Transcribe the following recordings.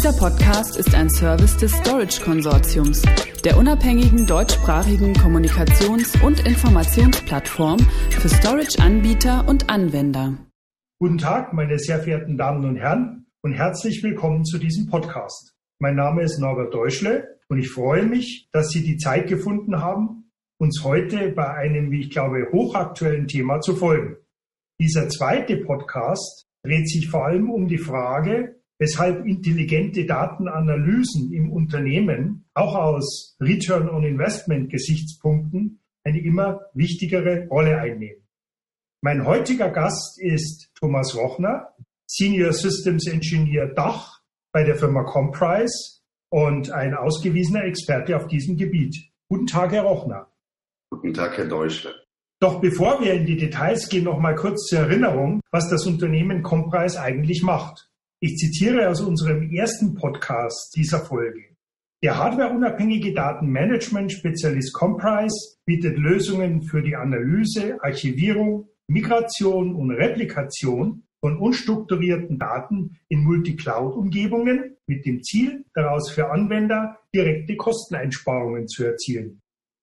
Dieser Podcast ist ein Service des Storage Konsortiums, der unabhängigen deutschsprachigen Kommunikations- und Informationsplattform für Storage-Anbieter und Anwender. Guten Tag, meine sehr verehrten Damen und Herren, und herzlich willkommen zu diesem Podcast. Mein Name ist Norbert Deutschle und ich freue mich, dass Sie die Zeit gefunden haben, uns heute bei einem, wie ich glaube, hochaktuellen Thema zu folgen. Dieser zweite Podcast dreht sich vor allem um die Frage, weshalb intelligente Datenanalysen im Unternehmen auch aus Return on Investment Gesichtspunkten eine immer wichtigere Rolle einnehmen. Mein heutiger Gast ist Thomas Rochner, Senior Systems Engineer Dach bei der Firma Comprise und ein ausgewiesener Experte auf diesem Gebiet. Guten Tag, Herr Rochner. Guten Tag, Herr Deutschle. Doch bevor wir in die Details gehen, noch mal kurz zur Erinnerung, was das Unternehmen Comprise eigentlich macht. Ich zitiere aus unserem ersten Podcast dieser Folge. Der hardwareunabhängige Datenmanagement-Spezialist Comprise bietet Lösungen für die Analyse, Archivierung, Migration und Replikation von unstrukturierten Daten in Multicloud-Umgebungen mit dem Ziel, daraus für Anwender direkte Kosteneinsparungen zu erzielen.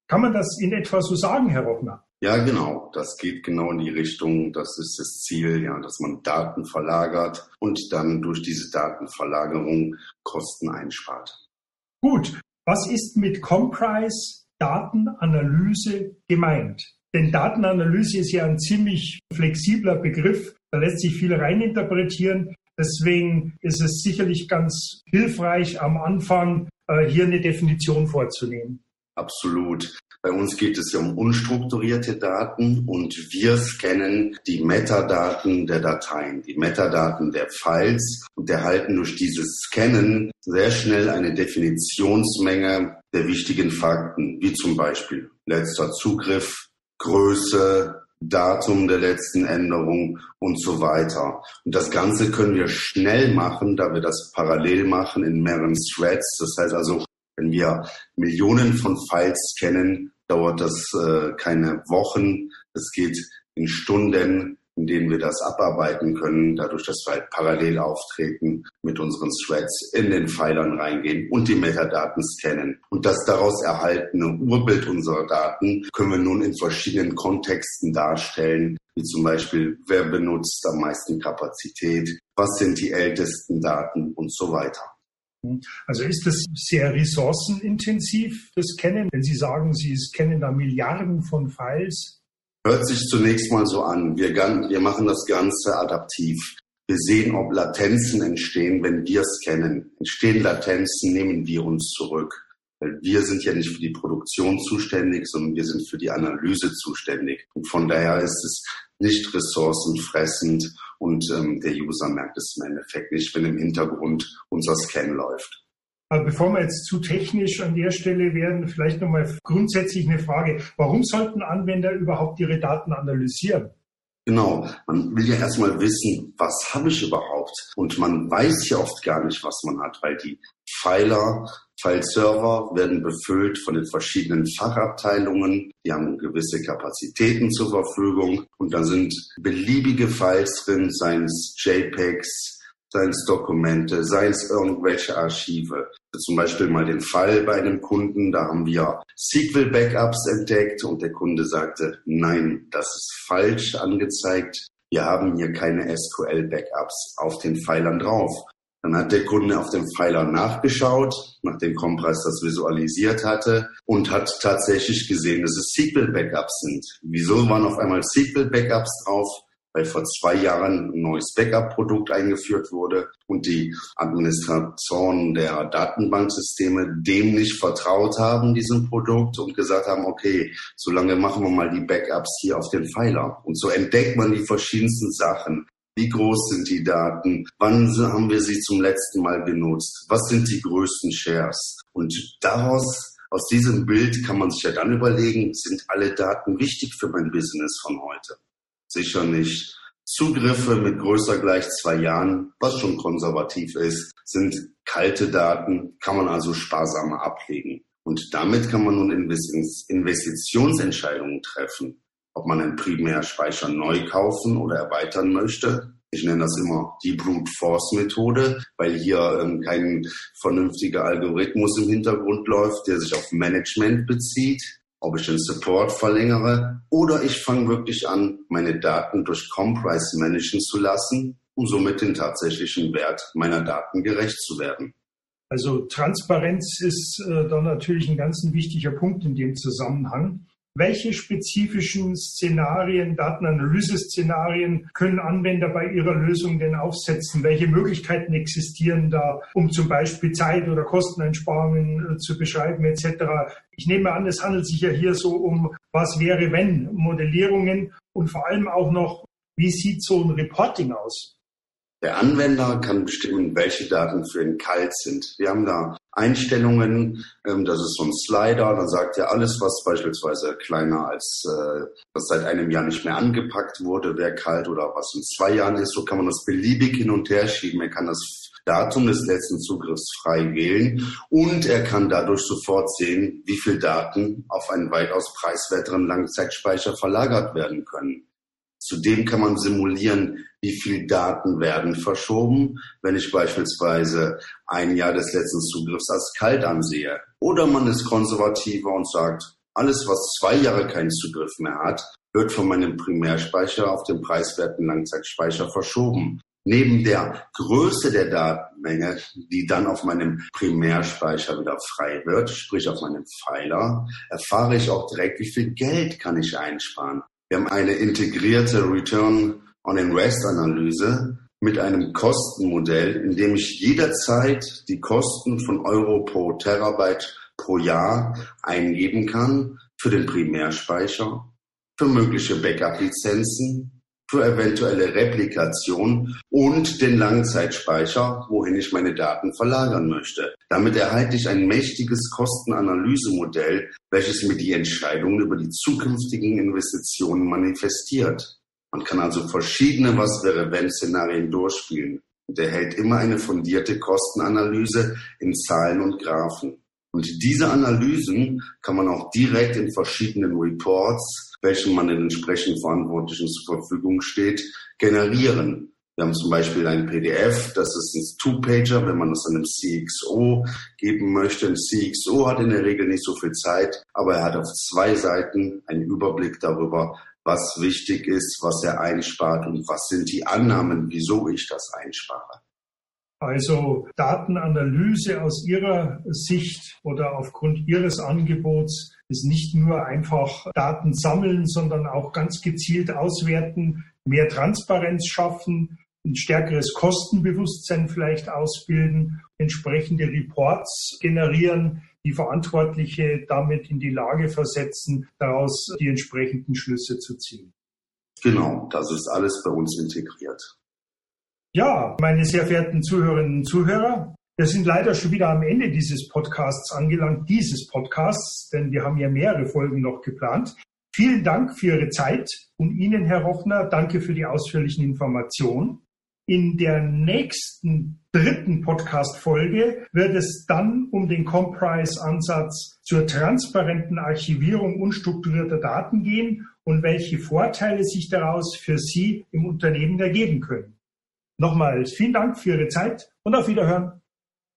Kann man das in etwa so sagen, Herr Rochner? Ja, genau. Das geht genau in die Richtung. Das ist das Ziel, ja, dass man Daten verlagert und dann durch diese Datenverlagerung Kosten einspart. Gut. Was ist mit Comprise Datenanalyse gemeint? Denn Datenanalyse ist ja ein ziemlich flexibler Begriff. Da lässt sich viel reininterpretieren. Deswegen ist es sicherlich ganz hilfreich, am Anfang äh, hier eine Definition vorzunehmen. Absolut. Bei uns geht es ja um unstrukturierte Daten und wir scannen die Metadaten der Dateien, die Metadaten der Files und erhalten durch dieses Scannen sehr schnell eine Definitionsmenge der wichtigen Fakten, wie zum Beispiel letzter Zugriff, Größe, Datum der letzten Änderung und so weiter. Und das Ganze können wir schnell machen, da wir das parallel machen in mehreren Threads. Das heißt also, wenn wir Millionen von Files kennen, dauert das äh, keine Wochen. Es geht in Stunden, in denen wir das abarbeiten können, dadurch, dass wir halt parallel auftreten, mit unseren Threads in den Pfeilern reingehen und die Metadaten scannen. Und das daraus erhaltene Urbild unserer Daten können wir nun in verschiedenen Kontexten darstellen, wie zum Beispiel, wer benutzt am meisten Kapazität, was sind die ältesten Daten und so weiter. Also ist das sehr ressourcenintensiv, das Kennen? Wenn Sie sagen, Sie kennen da Milliarden von Files. Hört sich zunächst mal so an. Wir, wir machen das Ganze adaptiv. Wir sehen, ob Latenzen entstehen, wenn wir es kennen. Entstehen Latenzen, nehmen wir uns zurück. Weil wir sind ja nicht für die Produktion zuständig, sondern wir sind für die Analyse zuständig. Und von daher ist es nicht ressourcenfressend und ähm, der User merkt es im Endeffekt nicht, wenn im Hintergrund unser Scan läuft. Aber bevor wir jetzt zu technisch an der Stelle werden, vielleicht nochmal grundsätzlich eine Frage. Warum sollten Anwender überhaupt ihre Daten analysieren? Genau, man will ja erstmal wissen, was habe ich überhaupt? Und man weiß ja oft gar nicht, was man hat, weil die Pfeiler File-Server werden befüllt von den verschiedenen Fachabteilungen. Die haben gewisse Kapazitäten zur Verfügung und da sind beliebige Files drin, seien es JPEGs, seien es Dokumente, seien es irgendwelche Archive. Zum Beispiel mal den Fall bei einem Kunden, da haben wir SQL-Backups entdeckt und der Kunde sagte, nein, das ist falsch angezeigt. Wir haben hier keine SQL-Backups auf den Pfeilern drauf. Dann hat der Kunde auf dem Pfeiler nachgeschaut, nachdem Compress das visualisiert hatte und hat tatsächlich gesehen, dass es SQL-Backups sind. Wieso waren auf einmal SQL-Backups drauf? Weil vor zwei Jahren ein neues Backup-Produkt eingeführt wurde und die Administratoren der Datenbanksysteme dem nicht vertraut haben, diesem Produkt, und gesagt haben, okay, solange machen wir mal die Backups hier auf den Pfeiler. Und so entdeckt man die verschiedensten Sachen. Wie groß sind die Daten? Wann haben wir sie zum letzten Mal genutzt? Was sind die größten Shares? Und daraus, aus diesem Bild kann man sich ja dann überlegen, sind alle Daten wichtig für mein Business von heute? Sicher nicht. Zugriffe mit größer gleich zwei Jahren, was schon konservativ ist, sind kalte Daten, kann man also sparsamer ablegen. Und damit kann man nun Investitionsentscheidungen treffen ob man einen Primärspeicher neu kaufen oder erweitern möchte Ich nenne das immer die Brute Force Methode, weil hier ähm, kein vernünftiger Algorithmus im Hintergrund läuft, der sich auf Management bezieht, ob ich den Support verlängere oder ich fange wirklich an, meine Daten durch Comprise managen zu lassen, um somit den tatsächlichen Wert meiner Daten gerecht zu werden. Also Transparenz ist äh, da natürlich ein ganz wichtiger Punkt in dem Zusammenhang. Welche spezifischen Szenarien, Datenanalyse-Szenarien können Anwender bei ihrer Lösung denn aufsetzen? Welche Möglichkeiten existieren da, um zum Beispiel Zeit- oder Kosteneinsparungen äh, zu beschreiben etc.? Ich nehme an, es handelt sich ja hier so um was wäre wenn Modellierungen und vor allem auch noch, wie sieht so ein Reporting aus? Der Anwender kann bestimmen, welche Daten für ihn kalt sind. Wir haben da Einstellungen, ähm, das ist so ein Slider, dann sagt er alles, was beispielsweise kleiner als, äh, was seit einem Jahr nicht mehr angepackt wurde, wäre kalt oder was in zwei Jahren ist. So kann man das beliebig hin und her schieben. Er kann das Datum des letzten Zugriffs frei wählen und er kann dadurch sofort sehen, wie viel Daten auf einen weitaus preiswerteren Langzeitspeicher verlagert werden können. Zudem kann man simulieren, wie viel Daten werden verschoben, wenn ich beispielsweise ein Jahr des letzten Zugriffs als kalt ansehe. Oder man ist konservativer und sagt, alles, was zwei Jahre keinen Zugriff mehr hat, wird von meinem Primärspeicher auf den preiswerten Langzeitspeicher verschoben. Neben der Größe der Datenmenge, die dann auf meinem Primärspeicher wieder frei wird, sprich auf meinem Pfeiler, erfahre ich auch direkt, wie viel Geld kann ich einsparen. Wir haben eine integrierte Return on Invest Analyse mit einem Kostenmodell, in dem ich jederzeit die Kosten von Euro pro Terabyte pro Jahr eingeben kann für den Primärspeicher, für mögliche Backup-Lizenzen, für eventuelle Replikation und den Langzeitspeicher, wohin ich meine Daten verlagern möchte. Damit erhalte ich ein mächtiges Kostenanalysemodell, welches mir die Entscheidungen über die zukünftigen Investitionen manifestiert. Man kann also verschiedene Was wäre wenn Szenarien durchspielen und erhält immer eine fundierte Kostenanalyse in Zahlen und Graphen. Und diese Analysen kann man auch direkt in verschiedenen Reports, welchen man den entsprechenden Verantwortlichen zur Verfügung steht, generieren. Wir haben zum Beispiel ein PDF, das ist ein Two-Pager, wenn man das einem CXO geben möchte. Ein CXO hat in der Regel nicht so viel Zeit, aber er hat auf zwei Seiten einen Überblick darüber, was wichtig ist, was er einspart und was sind die Annahmen, wieso ich das einspare. Also Datenanalyse aus Ihrer Sicht oder aufgrund Ihres Angebots ist nicht nur einfach Daten sammeln, sondern auch ganz gezielt auswerten, mehr Transparenz schaffen, ein stärkeres Kostenbewusstsein vielleicht ausbilden, entsprechende Reports generieren, die Verantwortliche damit in die Lage versetzen, daraus die entsprechenden Schlüsse zu ziehen. Genau, das ist alles bei uns integriert. Ja, meine sehr verehrten Zuhörerinnen und Zuhörer, wir sind leider schon wieder am Ende dieses Podcasts angelangt, dieses Podcasts, denn wir haben ja mehrere Folgen noch geplant. Vielen Dank für Ihre Zeit und Ihnen, Herr Rochner, danke für die ausführlichen Informationen. In der nächsten dritten Podcast-Folge wird es dann um den Comprise-Ansatz zur transparenten Archivierung unstrukturierter Daten gehen und welche Vorteile sich daraus für Sie im Unternehmen ergeben können. Nochmals vielen Dank für Ihre Zeit und auf Wiederhören.